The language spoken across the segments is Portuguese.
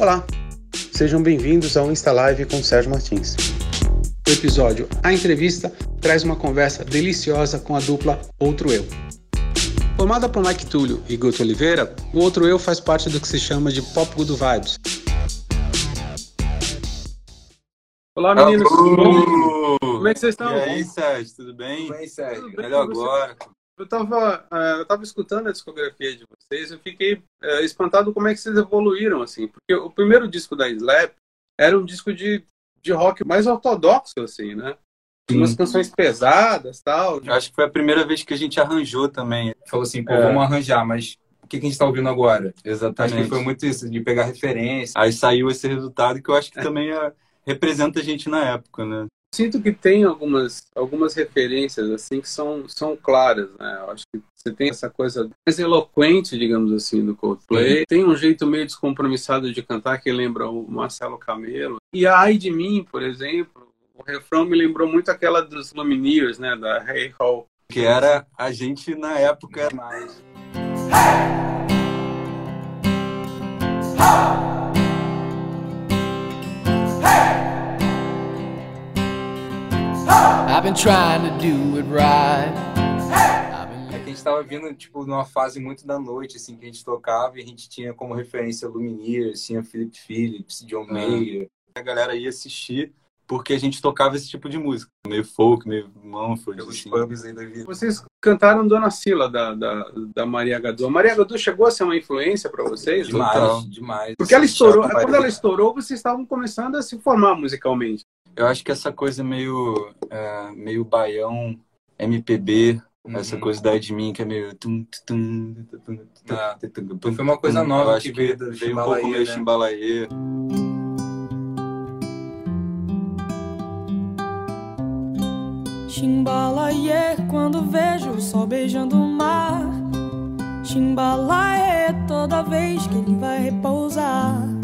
Olá, sejam bem-vindos ao Insta Live com Sérgio Martins. O episódio A Entrevista traz uma conversa deliciosa com a dupla Outro Eu. Formada por Mike Túlio e Guto Oliveira, o Outro Eu faz parte do que se chama de Pop Good Vibes. Olá meninos, bom? Como é que vocês estão? E aí, Sérgio, tudo bem? Tudo bem, Sérgio? Tudo bem, Melhor agora. Eu estava eu tava escutando a discografia de vocês, eu fiquei é, espantado como é que vocês evoluíram, assim, porque o primeiro disco da Slap era um disco de, de rock mais ortodoxo, assim, né? Sim. Umas canções pesadas tal. Eu acho que foi a primeira vez que a gente arranjou também. Falou assim, pô, é. vamos arranjar, mas o que, que a gente está ouvindo agora? Exatamente. Acho que foi muito isso, de pegar referência. Aí saiu esse resultado que eu acho que também é, representa a gente na época, né? Sinto que tem algumas, algumas referências assim que são, são claras, né? Eu acho que você tem essa coisa mais eloquente, digamos assim, do Coldplay. Uhum. Tem um jeito meio descompromissado de cantar que lembra o Marcelo Camelo. E a Ai de Mim, por exemplo, o refrão me lembrou muito aquela dos Lumineers, né? Da Hey Hall. Que era a gente na época mais. I've been trying to do it right. É que a gente estava vindo, tipo, numa fase muito da noite, assim, que a gente tocava e a gente tinha como referência Lumineers, tinha Philip Phillips, John ah. Mayer. A galera ia assistir porque a gente tocava esse tipo de música, meio folk, meio Mumford. Pelos assim. pubs aí da vida. Vocês cantaram Dona Sila, da, da, da Maria Gadu. A Maria Gadu chegou a ser uma influência para vocês? Demais, Total. demais. Porque ela estourou, quando ela estourou, vocês estavam começando a se formar musicalmente. Eu acho que essa coisa meio, é, meio baião, MPB, uhum. essa coisa da Edmin, que é meio... Tum, tum, tum, ah, foi uma coisa nova acho que veio, que veio um pouco meio né? chimbalaê. Chimbalaê, quando vejo o sol beijando o mar. Chimbalaê, toda vez que ele vai repousar.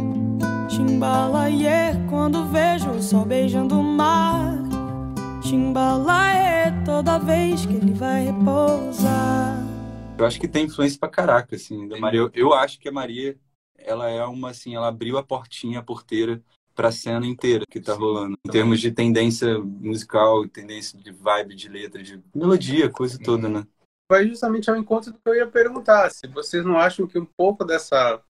Chimbalaê, quando vejo o sol beijando o mar. Chimbalaê, toda vez que ele vai repousar. Eu acho que tem influência pra caraca, assim, da Maria. Eu, eu acho que a Maria, ela é uma, assim, ela abriu a portinha, a porteira pra cena inteira que tá rolando. Em termos de tendência musical, tendência de vibe, de letra, de melodia, coisa toda, né? Vai justamente ao encontro do que eu ia perguntar. Se vocês não acham que um pouco dessa,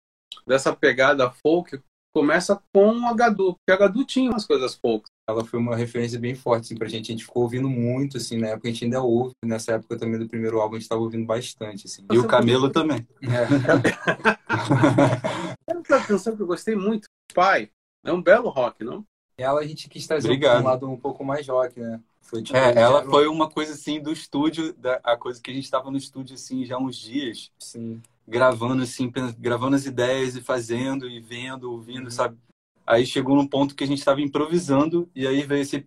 dessa pegada folk começa com o Agadu, porque o Agadu tinha umas coisas poucas. Ela foi uma referência bem forte assim, pra gente. A gente ficou ouvindo muito, assim, na época a gente ainda ouve. Nessa época também do primeiro álbum a gente estava ouvindo bastante, assim. E o Camelo também. É. Era uma canção que eu gostei muito, Pai. É um belo rock, não? Ela a gente quis trazer Obrigado. um lado um pouco mais rock, né? Foi, tipo, é, ela foi uma coisa assim do estúdio, da, a coisa que a gente estava no estúdio assim já uns dias. Sim gravando assim, gravando as ideias e fazendo e vendo, ouvindo, uhum. sabe? Aí chegou num ponto que a gente estava improvisando e aí veio esse é.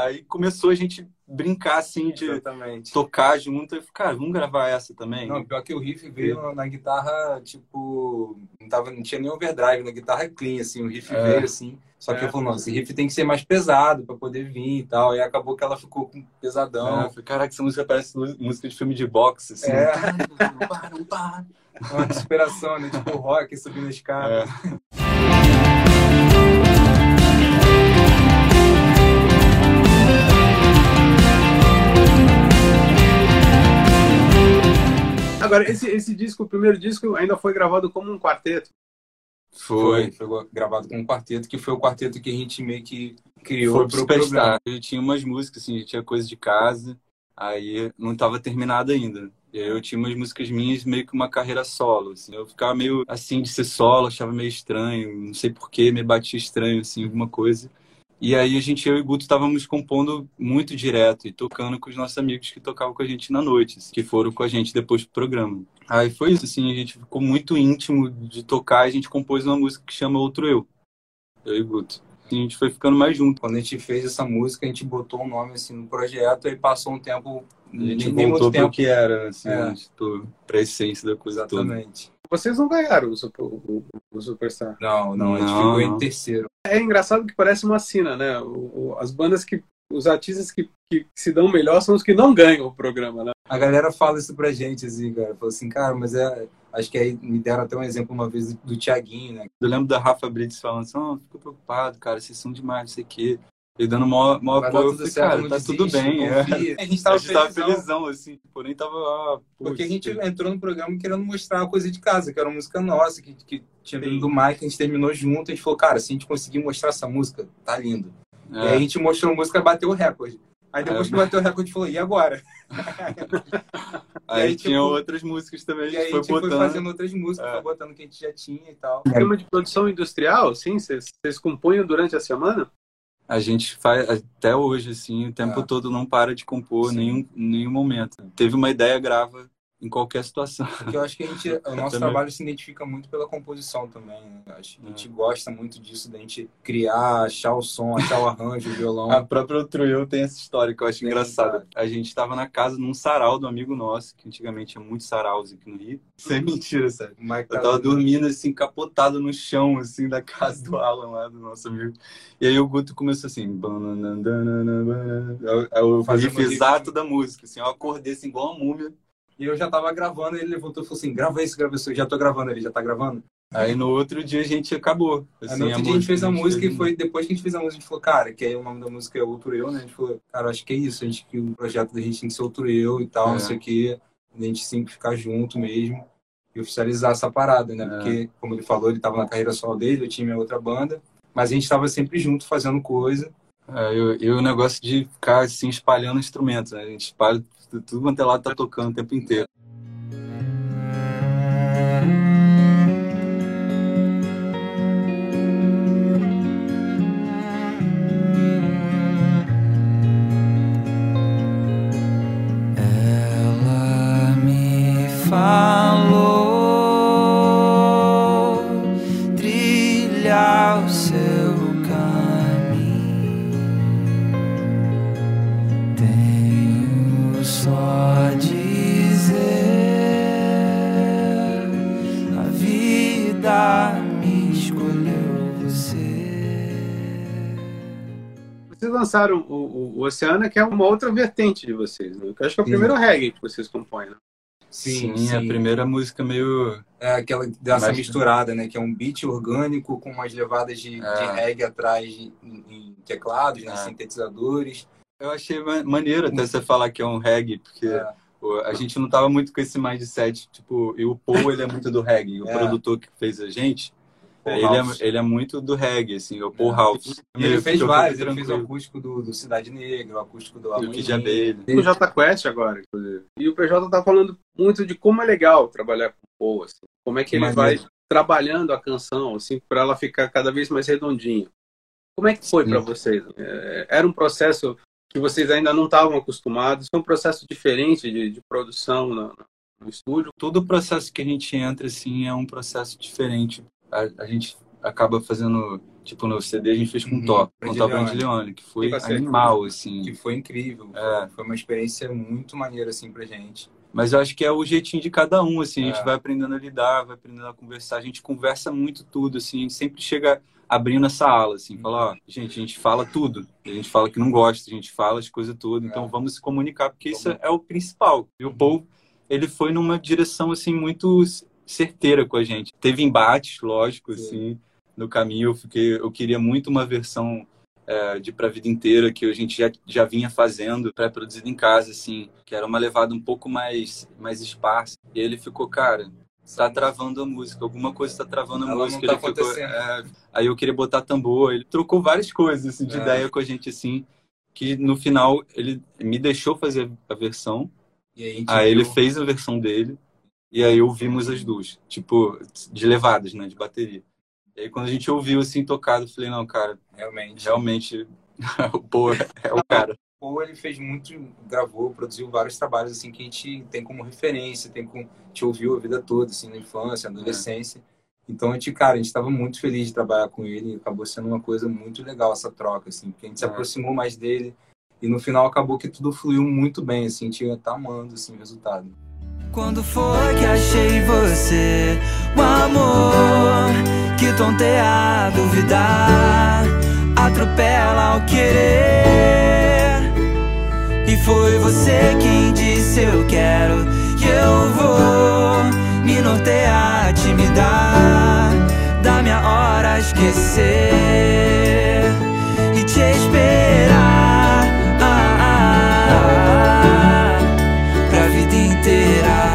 aí começou a gente brincar assim de Exatamente. tocar junto e cara, vamos gravar essa também. Não, pior que o riff veio na guitarra tipo não tava não tinha nem overdrive na guitarra clean assim, o riff é. veio assim. Só que é. eu falei, não, esse riff tem que ser mais pesado para poder vir e tal. E acabou que ela ficou com pesadão. É, falei, caraca, essa música parece música de filme de boxe, assim. É. Uma inspiração, né? Tipo rock subindo a escada. É. Agora, esse, esse disco, o primeiro disco, ainda foi gravado como um quarteto? Foi, foi gravado com um quarteto, que foi o quarteto que a gente meio que criou foi pro programa. A gente tinha umas músicas, assim, a gente tinha coisa de casa, aí não estava terminado ainda. E aí eu tinha umas músicas minhas meio que uma carreira solo, assim. Eu ficava meio assim de ser solo, achava meio estranho, não sei porquê, me batia estranho, assim, alguma coisa. E aí a gente, eu e o Guto, estávamos compondo muito direto e tocando com os nossos amigos que tocavam com a gente na noite, que foram com a gente depois do programa. Aí foi isso, assim, a gente ficou muito íntimo de tocar e a gente compôs uma música que chama Outro Eu, eu e o Guto. E a gente foi ficando mais junto. Quando a gente fez essa música, a gente botou um nome assim no projeto e passou um tempo. A gente nem voltou para o que era, assim, é. tipo, pra essência da coisa Exatamente. Toda. Vocês não ganharam o, super, o, o Superstar. Não, não, a gente não, ficou não. em terceiro. É engraçado que parece uma sina, né? O, o, as bandas que. Os artistas que, que se dão melhor são os que não ganham o programa, né? A galera fala isso pra gente, assim, cara. Fala assim, cara, mas é. Acho que aí me deram até um exemplo uma vez do, Thiaguinho, né? Eu lembro da Rafa Brits falando assim, oh, fico preocupado, cara, vocês são demais, não sei o quê. E dando maior, maior apoio, eu tudo falei, certo, cara, tá desiste, tudo bem. é. A gente A tava gente tava felizão, felizão, assim, porém tava... ah, Porque a gente entrou no programa querendo mostrar uma coisa de casa, que era uma música nossa, que, que tinha vindo do Mike, a gente terminou junto, a gente falou, cara, se a gente conseguir mostrar essa música, tá lindo. E aí a é. gente mostrou a música, bateu o recorde. Aí depois É. que bateu o recorde, a gente falou, e agora? Aí, aí, tinha tipo, outras músicas também, a aí gente a foi foi botando. fazendo outras músicas, É. foi botando o que a gente já tinha e tal. Esquema de produção industrial, sim? Vocês vocês compunham durante a semana? A gente faz até hoje, assim, o tempo É. todo não para de compor, Sim. nenhum, nenhum momento. Teve uma ideia, grava em qualquer situação. Porque eu acho que a gente, o nosso Também. trabalho se identifica muito pela composição também. Né? Eu a É. gente gosta muito disso, da gente criar, achar o som, achar o arranjo, o violão. A própria Eu tem essa história que eu acho engraçada. A gente estava na casa, num sarau do amigo nosso, que antigamente tinha muitos saraus aqui no Rio. Sem mentira, sério. Mike Eu tava dormindo, assim, capotado no chão, assim, da casa do Alan lá, do nosso amigo. E aí o Guto começou assim... É Fazendo riff riff. exato da música, assim. Eu acordei, assim, igual uma múmia. E eu já tava gravando, ele levantou e falou assim: grava isso, grava isso. Eu já tô gravando, ele já tá gravando. Aí no outro dia a gente acabou. Aí Assim, no outro dia a gente fez a música e foi depois que a gente fez a música, a gente falou, cara, que aí o nome da música é Outro Eu, né? A gente falou, cara, acho que é isso, a gente que o projeto da gente tem que ser Outro Eu e tal, É. não sei o quê. A gente tem que ficar junto mesmo e oficializar essa parada, né? É. Porque, como ele falou, ele tava na carreira solo dele, eu tinha minha outra banda, mas a gente tava sempre junto fazendo coisa. É, eu, eu o negócio de ficar assim espalhando instrumentos, né? A gente espalha tudo quanto é lado tá tocando o tempo inteiro. Ela me falou lançaram o, o, o Oceana, que é uma outra vertente de vocês, né? Que acho que é o Sim. primeiro reggae que vocês compõem, né? Sim, a primeira música meio. É aquela dessa misturada, né? Que é um beat orgânico com umas levadas de, É. de reggae atrás de- em, em teclados, né? É. Sintetizadores. Eu achei ma- maneiro até você falar que é um reggae, porque É. pô, a gente não tava muito com esse mindset, tipo, e o Paul ele é muito do reggae, o É. produtor que fez a gente, ele House. é, ele é muito do reggae, assim, o Paul É. House. E ele fez Ficou vários, ele fez o acústico do, do Cidade Negra, o acústico do E o Amorim. Kid Abelha. O J Quest agora, inclusive. E o PJ tá falando muito de como é legal trabalhar com o Paul, assim. Como é que ele Maneiro. vai trabalhando a canção, assim, para ela ficar cada vez mais redondinha. Como é que foi para vocês? É, Era um processo que vocês ainda não estavam acostumados? Foi um processo diferente de, de produção no, no estúdio? todo processo que a gente entra, assim, é um processo diferente. A, a gente acaba fazendo, tipo, no CD a gente fez com Uhum, Top, com o Top Brandilione. Brandilione, que foi Fica certo. animal, assim. Que foi incrível. É. Foi uma experiência muito maneira, assim, pra gente. Mas eu acho que é o jeitinho de cada um, assim, a gente É. vai aprendendo a lidar, vai aprendendo a conversar, a gente conversa muito tudo, assim, a gente sempre chega abrindo essa ala, assim, fala, ó, gente, a gente fala tudo, a gente fala que não gosta, a gente fala as coisas todas, então É. vamos se comunicar, porque isso é o principal. E o Paul, ele foi numa direção, assim, muito certeira com a gente. Teve embates, lógico, Sim. assim, no caminho, eu, fiquei, eu queria muito uma versão é, de Pra Vida Inteira, que a gente já, já vinha fazendo, pré-produzido em casa, assim, que era uma levada um pouco mais, mais esparsa. E ele ficou, cara, tá travando a música, alguma coisa tá travando a Ela música. tá ele ficou, é, aí eu queria botar tambor, ele trocou várias coisas, assim, de É. ideia com a gente, assim, que no final ele me deixou fazer a versão, aí, aí ele fez a versão dele, e aí ouvimos as duas, tipo, de levadas, né, de bateria. E aí quando a gente ouviu, assim, tocado, eu falei, não, cara, Realmente. realmente o Paul é o cara. Ou ele fez muito, gravou, produziu vários trabalhos assim que a gente tem como referência, tem com, a gente ouviu a vida toda, assim, na infância, na adolescência. Então a gente, cara, a gente estava muito feliz de trabalhar com ele, e acabou sendo uma coisa muito legal essa troca, assim, porque a gente se É. aproximou mais dele e no final acabou que tudo fluiu muito bem, assim, a gente tá amando assim o resultado. Quando foi que achei você? O amor que tonteia duvidar Atropela ao querer E foi você quem disse eu quero E eu vou me nortear, te me dar Da minha hora esquecer E te esperar ah, ah, ah, inteira.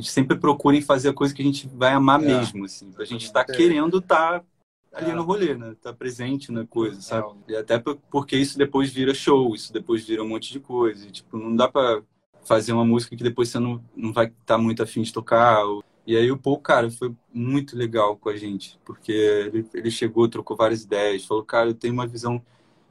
A gente sempre procura em fazer a coisa que a gente vai amar É. mesmo, assim. A gente tá É. querendo estar ali É. no rolê, né? Tá presente na coisa, sabe? E até por- porque isso depois vira show, isso depois vira um monte de coisa. E, tipo, não dá pra fazer uma música que depois você não, não vai estar muito afim de tocar. ou- E aí o Paul, cara, foi muito legal com a gente, porque ele, ele chegou, trocou várias ideias, falou, cara, eu tenho uma visão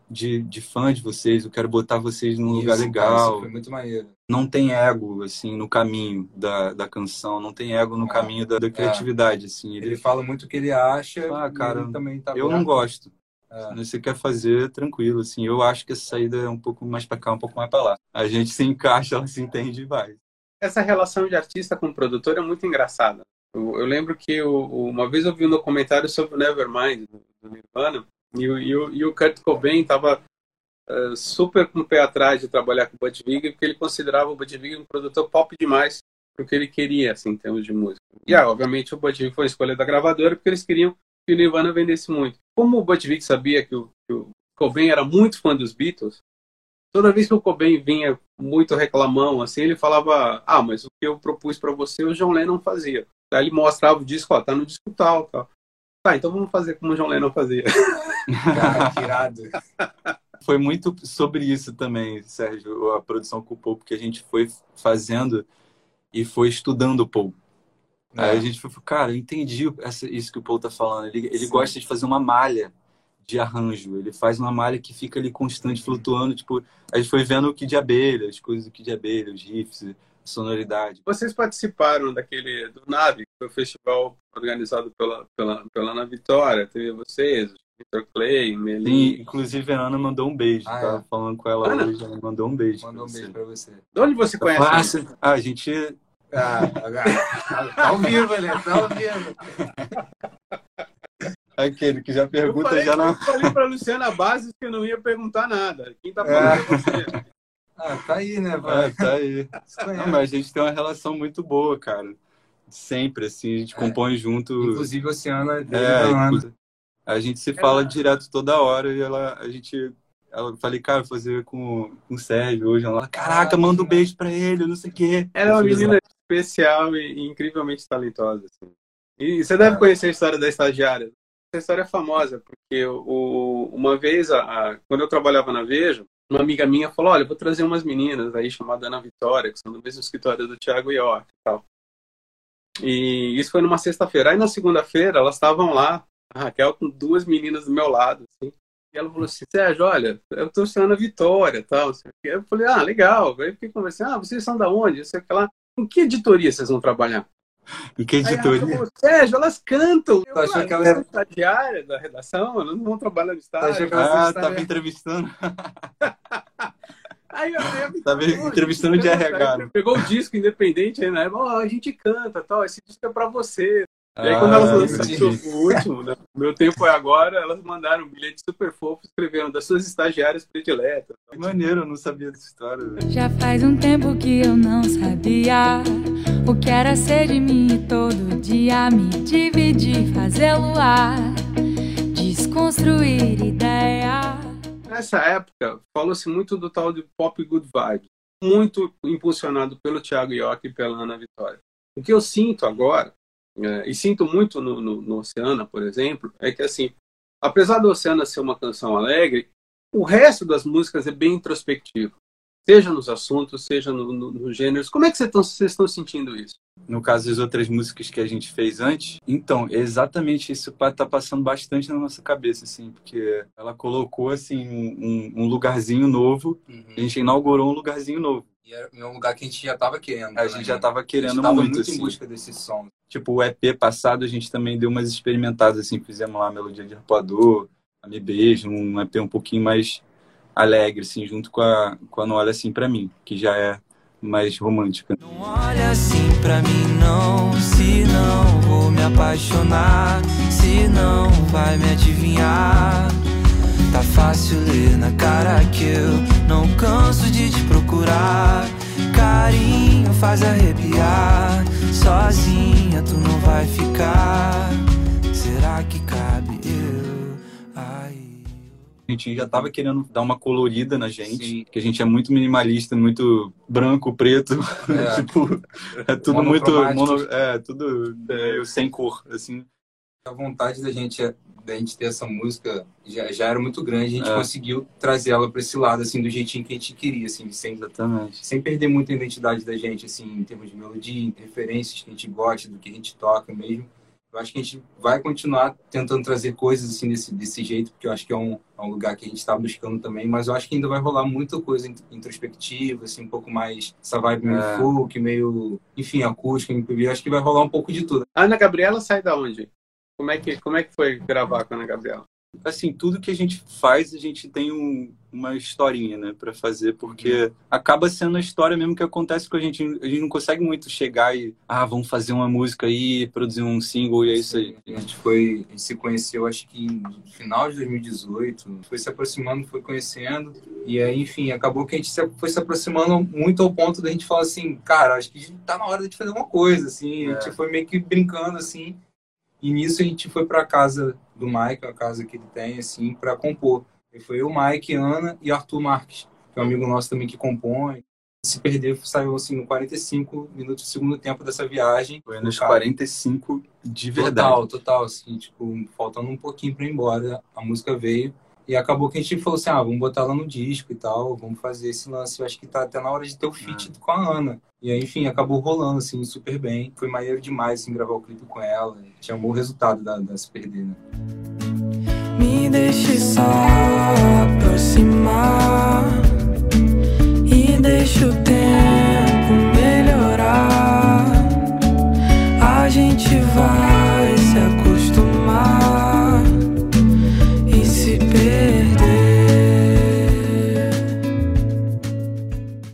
de, de fã de vocês, eu quero botar vocês num lugar Isso, cara, legal isso foi muito maneiro. não tem ego assim no caminho da, da canção, não tem ego no É. caminho da, da criatividade assim. Ele, Ele fala muito o que ele acha. Ah, cara, ele também tá eu não aberto. gosto. É. Se você quer fazer tranquilo assim. Eu acho que essa saída é um pouco mais para cá, um pouco mais para lá. A gente se encaixa, ela se entende e vai. Essa relação de artista com produtor é muito engraçada. Eu, eu lembro que eu, uma vez eu vi um documentário sobre o Nevermind, do Nirvana, e, e, e o Kurt Cobain estava super com o pé atrás de trabalhar com o Bud porque ele considerava o Bud um produtor pop demais para o que ele queria, assim, em termos de música. E, ah, obviamente, o Bud foi a escolha da gravadora, porque eles queriam que o Nirvana vendesse muito. Como o Bud sabia que o, que o Cobain era muito fã dos Beatles, toda vez que o Cobain vinha muito reclamão, assim, ele falava, ah, mas o que eu propus para você, o John Lennon fazia. Aí ele mostrava o disco, ó, tá no disco tal, tal. Tá, então vamos fazer como o John Lennon fazia. Cara, que irado. Foi muito sobre isso também, Sérgio, a produção com o Paul, porque a gente foi fazendo e foi estudando o Paul. Aí a gente foi, cara, eu entendi essa, isso que o Paul tá falando. Ele, ele Sim. gosta de fazer uma malha de arranjo. Ele faz uma malha que fica ali constante, flutuando. Tipo, a gente foi vendo o que de abelha, as coisas do que de abelha, os riffs, a sonoridade. Vocês participaram daquele, do NAVE, que foi o festival organizado pela, pela, pela Ana Vitória, teve vocês, Victor Clay, Sim, inclusive a Ana mandou um beijo. Ah, tava é? falando com ela Ana? hoje, ela mandou um beijo. Mandou um pra beijo você. pra você. De onde você conhece? Ah, ele? cê- ah, a gente Ah, tá ao vivo, ele tá ao vivo. Aquele que já pergunta falei, já não. eu falei pra Luciana Bases que eu não ia perguntar nada. Quem tá falando é, você. Ah, tá aí, né, É, vai. tá aí. Conhece. Não, mas a gente tem uma relação muito boa, cara. Sempre, assim, a gente É. compõe junto. Inclusive, a Oceana desde É, a gente se fala direto toda hora e ela, a gente. Ela eu falei, cara, vou fazer com, com o Sérgio hoje. Ela, caraca, manda um beijo pra ele, não sei o quê. Ela é uma menina especial e, e incrivelmente talentosa. assim. E você deve conhecer a história da estagiária. Essa história é famosa, porque o, uma vez, a, a- quando eu trabalhava na Veja, uma amiga minha falou, olha, eu vou trazer umas meninas aí chamadas Ana Vitória, que são do mesmo escritório do Thiago York e tal. E isso foi numa sexta-feira. Aí na segunda-feira elas estavam lá, a Raquel com duas meninas do meu lado, assim. E ela falou assim, Sérgio, olha, eu tô Ana Vitória e tal. sei. Eu falei, ah, legal. Aí fiquei conversando, ah, vocês são da onde? Isso aqui lá. Em que editoria vocês vão trabalhar? Em que editoria? falou, Sérgio, elas cantam. Eu, Tu achou que "Ah, ela elas era- são estagiárias da redação, elas não vão trabalhar no que ela- Ah, tava está- entrevistando. Aí, eu- eu- Tava entrevistando de RH. né? Pegou o disco independente aí na época, ó, a gente canta, tal, esse disco é pra você. E aí Ah, quando elas entendi. lançaram o último, né? Meu tempo é agora, elas mandaram um bilhete super fofo, escrevendo das suas estagiárias prediletas. Que maneiro, eu não sabia dessa história. velho. Já faz um tempo que eu não sabia o que era ser de mim e todo dia me dividir, fazer luar, desconstruir ideia. Nessa época, falou-se muito do tal de pop good vibe, muito impulsionado pelo Thiago York e pela Ana Vitória. O que eu sinto agora, é, e sinto muito no, no, no Oceana, por exemplo, é que assim, apesar do Oceana ser uma canção alegre, o resto das músicas é bem introspectivo. Seja nos assuntos, seja no- no- nos gêneros. Como é que vocês estão, vocês estão sentindo isso? No caso das outras músicas que a gente fez antes, então, exatamente isso tá passando bastante na nossa cabeça, assim, porque ela colocou, assim, um, um lugarzinho novo, a gente inaugurou um lugarzinho novo. E era um lugar que a gente já tava querendo. A né? gente já tava A gente querendo tava muito, muito assim. em busca desse som. Tipo, o EP passado a gente também deu umas experimentadas, assim, fizemos lá a Melodia de Arpoador, a Me Beijo, um EP um pouquinho mais alegre, assim, junto com a, Não Olha Assim Pra Mim, que já é mais romântica. Não olha assim pra mim não, se não vou me apaixonar, se não vai me adivinhar. Tá fácil ler na cara que eu não canso de te procurar. carinho faz arrepiar. Sozinha tu não vai ficar. Será que cabe eu? Gente já tava querendo dar uma colorida na gente, Sim. que a gente é muito minimalista, muito branco, preto, É. tipo, é tudo muito, mono, é, tudo meio sem cor, assim. A vontade da gente, da gente ter essa música já, já era muito grande. A gente É. conseguiu trazer ela para esse lado, assim, do jeitinho que a gente queria, assim, sem, Exatamente. sem perder muito a identidade da gente, assim, em termos de melodia, em referências que a gente gosta, do que a gente toca mesmo. Eu acho que a gente vai continuar tentando trazer coisas assim desse, desse jeito, porque eu acho que é um, é um lugar que a gente está buscando também, mas eu acho que ainda vai rolar muita coisa in- introspectiva, assim, um pouco mais essa vibe meio É. folk, meio, enfim, acústica, MPB. Eu acho que vai rolar um pouco de tudo. Ana Gabriela sai da onde? Como é que, como é que foi gravar com a Ana Gabriela? Assim, tudo que a gente faz, a gente tem um- uma historinha, né, para fazer, porque acaba sendo a história mesmo que acontece com a gente. A gente não consegue muito chegar e, ah, vamos fazer uma música aí, produzir um single e é isso aí. A gente foi, a gente se conheceu, acho que no final de 2018, foi se aproximando, foi conhecendo, e aí, enfim, acabou que a gente foi se aproximando muito ao ponto da gente falar assim, cara, acho que tá na hora de fazer uma coisa, assim, a gente foi meio que brincando, assim, e nisso a gente foi pra casa do Mike, a casa que ele tem, assim, pra compor. E foi eu, Mike, Ana e Arthur Marques, que é um amigo nosso também que compõe. Se perder, saiu assim no 45 minutos do segundo tempo dessa viagem. Foi nos Cara, 45 de verdade. Total, total, assim, tipo, faltando um pouquinho pra ir embora, a música veio e acabou que a gente falou assim, ah, vamos botar ela no disco e tal, vamos fazer esse lance, eu acho que tá até na hora de ter o feat com a Ana. E aí, enfim, acabou rolando, assim, super bem. Foi maneiro demais, assim, gravar o clipe com ela. Tinha um bom resultado da, da Se Perder, né? Me deixe só aproximar e deixe o tempo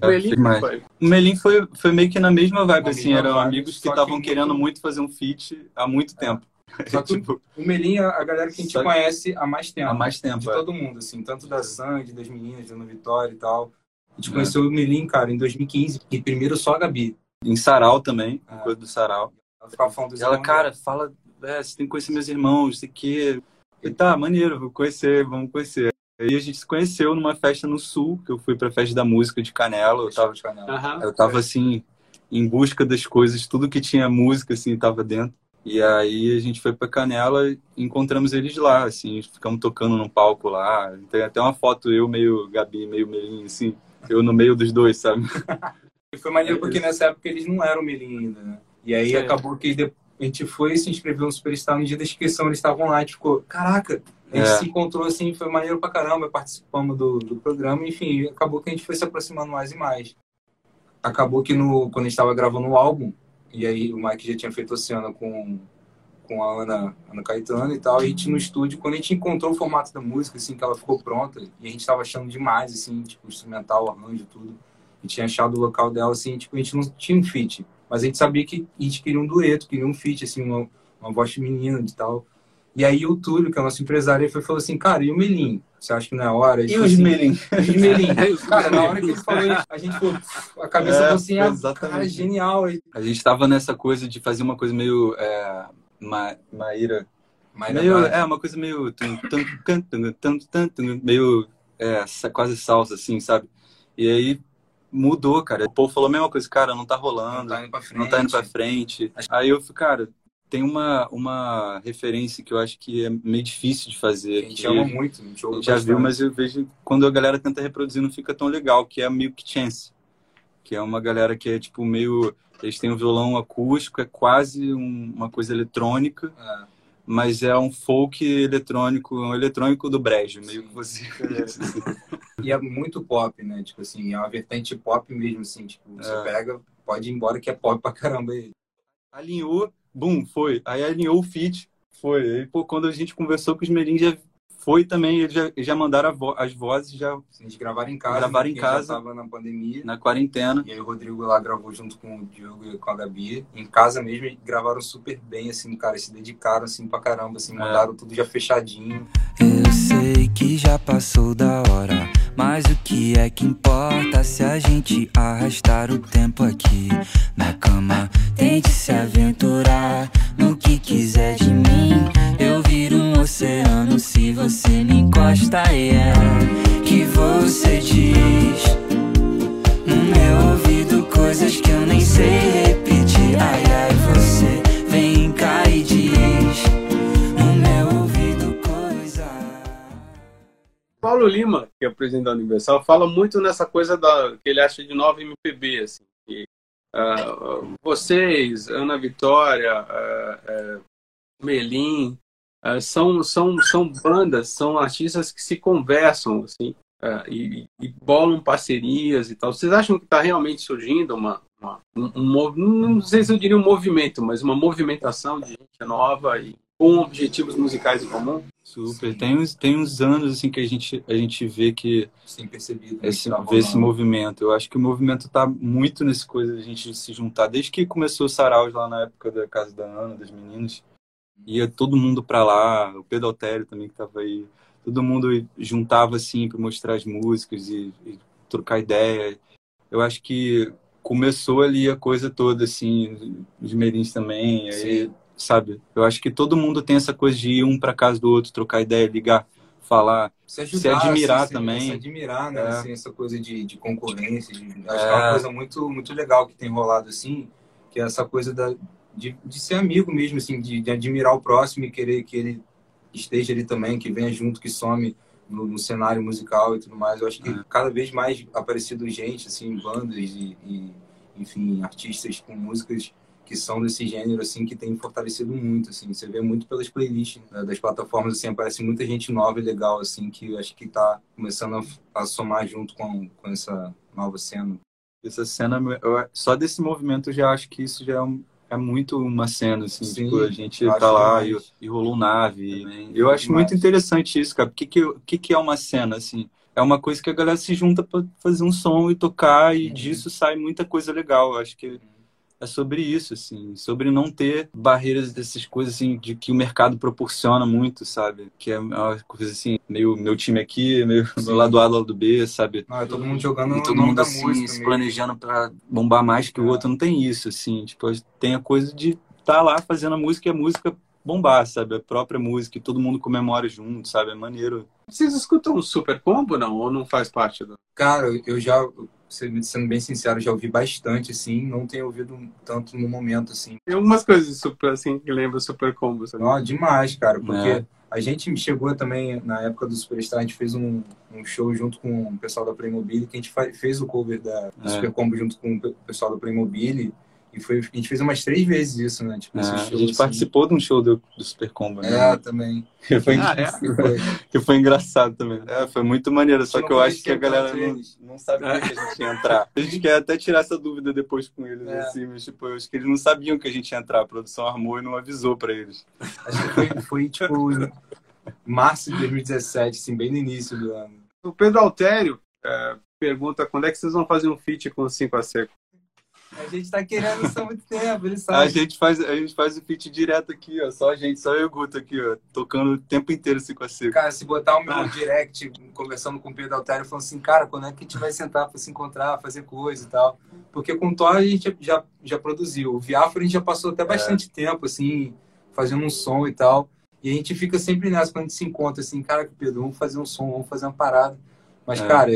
O Melim foi. O Melim foi, foi meio que na mesma vibe, Na assim, mesma eram vibe, amigos que que estavam muito- querendo muito fazer um feat há muito tempo. Só que tipo, o Melim, a a galera que a gente Só que- conhece há mais tempo. há mais tempo. de é. todo mundo, assim, tanto da Sandy, das meninas, da Vitória e tal. A gente É. conheceu o Melim, cara, em 2015, e primeiro só a Gabi. Em Sarau também, Ah. coisa do Sarau. Ela ficava falando ela, irmãos cara, fala, é, você tem que conhecer meus irmãos, sei que. E tá, maneiro, vou conhecer, vamos conhecer. Aí a gente se conheceu numa festa no Sul, que eu fui pra festa da música de Canela. Eu tava, de canela. Aham. eu tava assim, em busca das coisas, tudo que tinha música, assim, tava dentro. E aí a gente foi pra Canela e encontramos eles lá, assim, ficamos tocando num palco lá. Tem até uma foto eu meio Gabi, meio Melinho, assim, eu no meio dos dois, sabe? E foi maneiro É porque nessa época eles não eram Melim ainda, né? E aí Sim. acabou que a gente foi e se inscreveu no Superstar no dia da inscrição, eles estavam lá, a gente ficou, caraca, a gente É. se encontrou assim, foi maneiro pra caramba, participamos do, do programa, enfim, acabou que a gente foi se aproximando mais e mais. Acabou que no, quando a gente tava gravando o álbum, e aí o Mike já tinha feito Oceana com, com a Ana, Ana Caetano e tal, e a gente no estúdio, quando a gente encontrou o formato da música, assim, que ela ficou pronta, e a gente tava achando demais, assim, tipo, instrumental, arranjo, tudo. A gente tinha achado o local dela, assim, tipo, a gente não tinha um feat. Mas a gente sabia que a gente queria um dueto, queria um feat, assim, uma, uma voz feminina e tal. E aí o Túlio, que é o nosso empresário, ele foi, falou assim, cara, e o Melim? Você acha que não é hora? E os assim, Melim? E os Melim? É, os Cara, na hora que ele falou, a gente falou, a cabeça É, falou assim, ah, exatamente. cara, genial. A gente tava nessa coisa de fazer uma coisa meio. É, ma, Maíra. Mas meio, é, uma coisa meio. meio. É, quase salsa, assim, sabe? E aí mudou, cara. O povo falou a mesma coisa, cara, não tá não rolando, tá indo pra frente. não tá indo pra frente. Aí eu falei, cara, tem uma, uma referência que eu acho que é meio difícil de A fazer. gente que ama muito, a gente a ouve já viu, mas eu vejo quando a galera tenta reproduzir não fica tão legal, que é a Milk Chance. Que é uma galera que é tipo meio. Eles têm um violão acústico, é quase um- uma coisa eletrônica, É. mas é um folk eletrônico, um eletrônico do brejo, meio que você. E é muito pop, né? Tipo assim, é uma vertente pop mesmo, assim. Tipo, você É. pega, pode ir embora que é pop pra caramba. aí. Alinhou, bum, foi. Aí alinhou o feat, foi. Aí, pô, quando a gente conversou com os Merim, já foi também, eles já, já mandaram vo- as vozes já Eles gravaram em casa. Gravaram em casa. Já tava na pandemia. na quarentena. E aí o Rodrigo lá gravou junto com o Diogo e com a Gabi. Em casa mesmo, e gravaram super bem, assim, cara. Se dedicaram, assim, pra caramba, assim. É. Mandaram tudo já fechadinho. Eu sei que já passou da hora. Mas o que é que importa se a gente arrastar o tempo aqui na cama? Tente se aventurar no que quiser de mim. Eu viro um oceano se você me encosta. E é que você diz no meu ouvido coisas que eu nem sei repetir. Ai, ai, você vem cá e diz no meu ouvido coisa. Paulo Lima, que é o presidente da Universal, fala muito nessa coisa da, que ele acha de nova MPB, assim. Uh, vocês, Ana Vitória, uh, uh, Melim, são, são, são bandas, são artistas que se conversam, assim, e, e, bolam parcerias e tal. Vocês acham que está realmente surgindo uma, uma um, um, não sei se eu diria um movimento, mas uma movimentação de gente nova e com objetivos musicais em comum? Super. Tem uns, tem uns anos assim que a gente, a gente vê que Sim, percebido, esse, vê esse movimento. Eu acho que o movimento está muito nessa coisa de a gente se juntar. Desde que começou o Saraus lá na época da Casa da Ana, das meninas, ia todo mundo para lá, o Pedro Altério também que estava aí. Todo mundo juntava assim para mostrar as músicas e, e trocar ideia. Eu acho que começou ali a coisa toda, assim, os Merins também. Aí, sabe? Eu acho que todo mundo tem essa coisa de ir um para casa do outro, trocar ideia, ligar, falar, se, ajudar, se admirar assim, também. Se admirar, né? É. Assim, essa coisa de, de concorrência. De, acho é. que é uma coisa muito, muito legal que tem rolado assim, que é essa coisa da, de, de ser amigo mesmo, assim, de, de admirar o próximo e querer que ele esteja ali também, que venha junto, que some no, no, cenário musical e tudo mais. Eu acho que é. cada vez mais aparecido gente, assim, bandas e, e, enfim, artistas com músicas que são desse gênero, assim, que tem fortalecido muito, assim. Você vê muito pelas playlists né, das plataformas, assim, aparece muita gente nova e legal, assim, que acho que está começando a, a, somar junto com, com essa nova cena. Essa cena, eu, só desse movimento eu já acho que isso já é, um, é muito uma cena, assim, Sim, tipo, a gente tá lá e, e, rolou nave. Também, eu acho demais. muito interessante isso, cara. O que, que, que, que é uma cena, assim? É uma coisa que a galera se junta para fazer um som e tocar, e uhum. disso sai muita coisa legal. Eu acho que é sobre isso, assim, sobre não ter barreiras dessas coisas assim de que o mercado proporciona muito, sabe? Que é uma coisa assim, meio meu time aqui, meio Sim. lado A, lado B, sabe? Ah, é todo mundo jogando e todo mundo assim, se planejando para bombar mais que o é. outro, não tem isso, assim, tipo, tem a coisa de estar tá lá fazendo a música e a música bombar, sabe? A própria música, e todo mundo comemora junto, sabe? É maneiro. Vocês escutam o Super Combo, não? Ou não faz parte do... Cara, eu já sendo bem sincero, já ouvi bastante, assim, não tenho ouvido tanto no momento, assim. Tem algumas coisas super, assim, que lembram Super Combo, sabe? Não, demais, cara, porque é. a gente chegou também, na época do Superstar, a gente fez um, um show junto com o pessoal da Playmobil, que a gente fez o cover da é. Super Combo junto com o pessoal da Playmobil, e foi, a gente fez umas três vezes isso, né? Tipo, é, show, a gente assim. participou de um show do, do Super Combo, né? É, também. Que foi, ah, é? foi, que foi engraçado também. É, foi muito maneiro, só que eu acho que a galera não, não sabia que a gente ia entrar. A gente quer até tirar essa dúvida depois com eles, é. assim, mas tipo, eu acho que eles não sabiam que a gente ia entrar. A produção armou e não avisou pra eles. Acho que foi, foi tipo, março de 2017, assim, bem no início do ano. O Pedro Altério é, pergunta quando é que vocês vão fazer um feat com o 5 a Seco? A gente tá querendo isso há muito tempo, ele sabe. A gente faz, a gente faz o feat direto aqui, ó. Só a gente, só eu e o Guto aqui, ó. Tocando o tempo inteiro assim com a seca. Cara, se botar o meu ah. direct, conversando com o Pedro Altério, falando assim, cara, quando é que a gente vai sentar pra se encontrar, fazer coisa e tal? Porque com o Thor a gente já, já produziu. O Viafra a gente já passou até bastante é. tempo, assim, fazendo um som e tal. E a gente fica sempre nessa, quando a gente se encontra, assim, cara, Pedro, vamos fazer um som, vamos fazer uma parada. Mas, é. cara,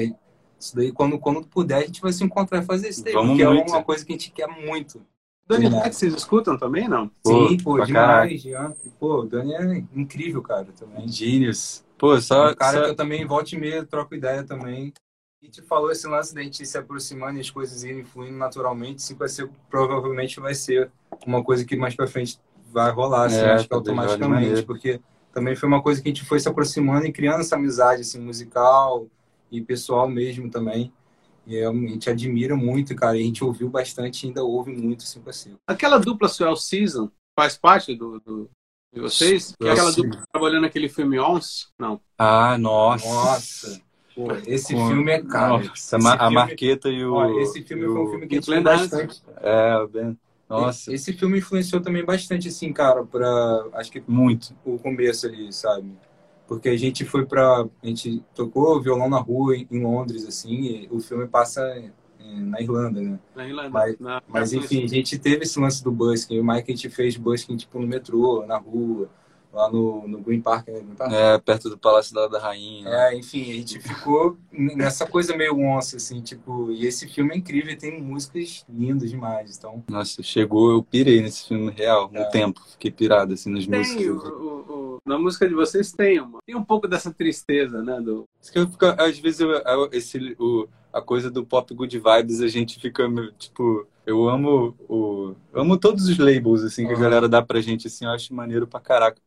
isso daí, quando, quando puder, a gente vai se encontrar e fazer isso daí, Vamos porque muito. é uma coisa que a gente quer muito. Dani Black, vocês escutam também, não? Sim, pô, pô demais. Já. Pô, o Dani é incrível, cara, também. Genius. Pô, só... É um cara só... que eu também, volta e meia, troco ideia também. E te falou esse lance da gente se aproximando e as coisas irem fluindo naturalmente, isso vai ser, provavelmente vai ser uma coisa que mais pra frente vai rolar, assim, é, acho que automaticamente, porque também foi uma coisa que a gente foi se aproximando e criando essa amizade, assim, musical, e pessoal mesmo também. E a gente admira muito, cara. E a gente ouviu bastante ainda ouve muito 5 a 5. Aquela dupla Swell Season faz parte do, do de vocês? Que é aquela dupla trabalhando naquele filme Ons? Não. Ah, nossa. Nossa. Pô, esse Pô, filme é cara. Nossa, a filme, Marqueta e o. Esse filme foi um filme que gente bastante. É, o Ben. Nossa. Esse filme influenciou também bastante, assim, cara, pra. Acho que. Muito. O começo ali, sabe? Porque a gente foi para a gente tocou violão na rua em Londres assim o filme passa na Irlanda, né? Na Irlanda. Mas, na, mas enfim, a gente teve esse lance do busking. O Mike a gente fez busking tipo no metrô, na rua, lá no, no Green Park, né? Green Park? É, perto do Palácio da, da Rainha. É, enfim, a gente ficou nessa coisa meio onça, assim, tipo, e esse filme é incrível, tem músicas lindas demais, então... Nossa, chegou, eu pirei nesse filme real, no É. tempo, fiquei pirado, assim, nas Tem, músicas. o, o- o- na música de vocês tem uma. Tem um pouco dessa tristeza, né? Do, Isso que eu fico, às vezes, eu, eu- esse, o, a coisa do pop good vibes, a gente fica, tipo, eu amo o, amo todos os labels, assim, que a Aham. galera dá pra gente, assim, eu acho maneiro pra caraca.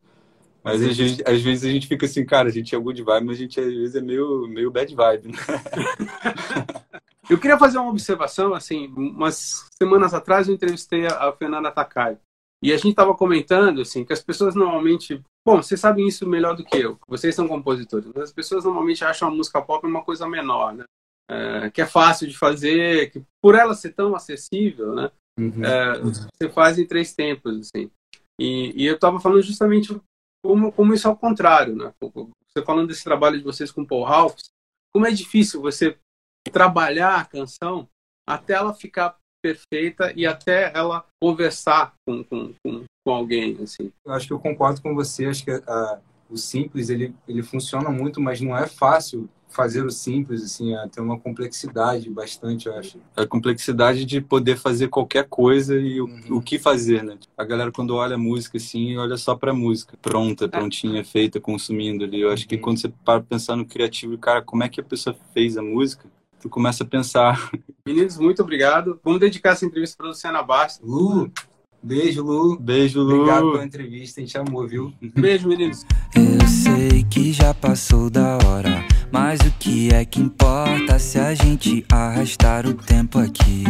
Mas às vezes, às vezes a gente fica assim, cara, a gente é good vibe, mas a gente às vezes é meio, meio bad vibe, né? Eu queria fazer uma observação, assim, umas semanas atrás eu entrevistei a, a Fernanda Takai. E a gente estava comentando, assim, que as pessoas normalmente... Bom, vocês sabem isso melhor do que eu. Vocês são compositores. Mas as pessoas normalmente acham a música pop uma coisa menor, né? É, que é fácil de fazer, que por ela ser tão acessível, né? Uhum. É, você faz em três tempos, assim. E, e eu estava falando justamente como, como isso é ao contrário, né? Você falando desse trabalho de vocês com o Paul Ralph, como é difícil você trabalhar a canção até ela ficar perfeita e até ela conversar com, com, com, com alguém, assim. Eu acho que eu concordo com você, acho que a- o simples, ele, ele funciona muito, mas não é fácil fazer o simples, assim, é, tem uma complexidade bastante, eu acho. A complexidade de poder fazer qualquer coisa e o, Uhum. o que fazer, né? A galera quando olha a música assim, olha só pra música, pronta, prontinha, feita, consumindo ali. Eu acho que Uhum. quando você para pensar no criativo, cara, como é que a pessoa fez a música? Tu começa a pensar, Meninos, muito obrigado. Vamos dedicar essa entrevista para Luciana Bastos. Lu, beijo, Lu. beijo, Lu. Obrigado pela entrevista, a gente amou, viu? Beijo, meninos. Eu sei que já passou da hora, mas o que é que importa se a gente arrastar o tempo aqui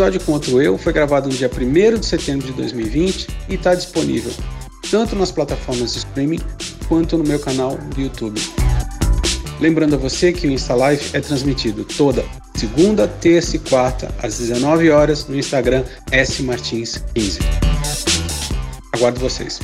episódio outro eu foi gravado no dia 1 de setembro de 2020 e está disponível tanto nas plataformas de streaming quanto no meu canal do YouTube. Lembrando a você que o Insta Live é transmitido toda segunda, terça e quarta às 19 horas no Instagram smartins15. Aguardo vocês.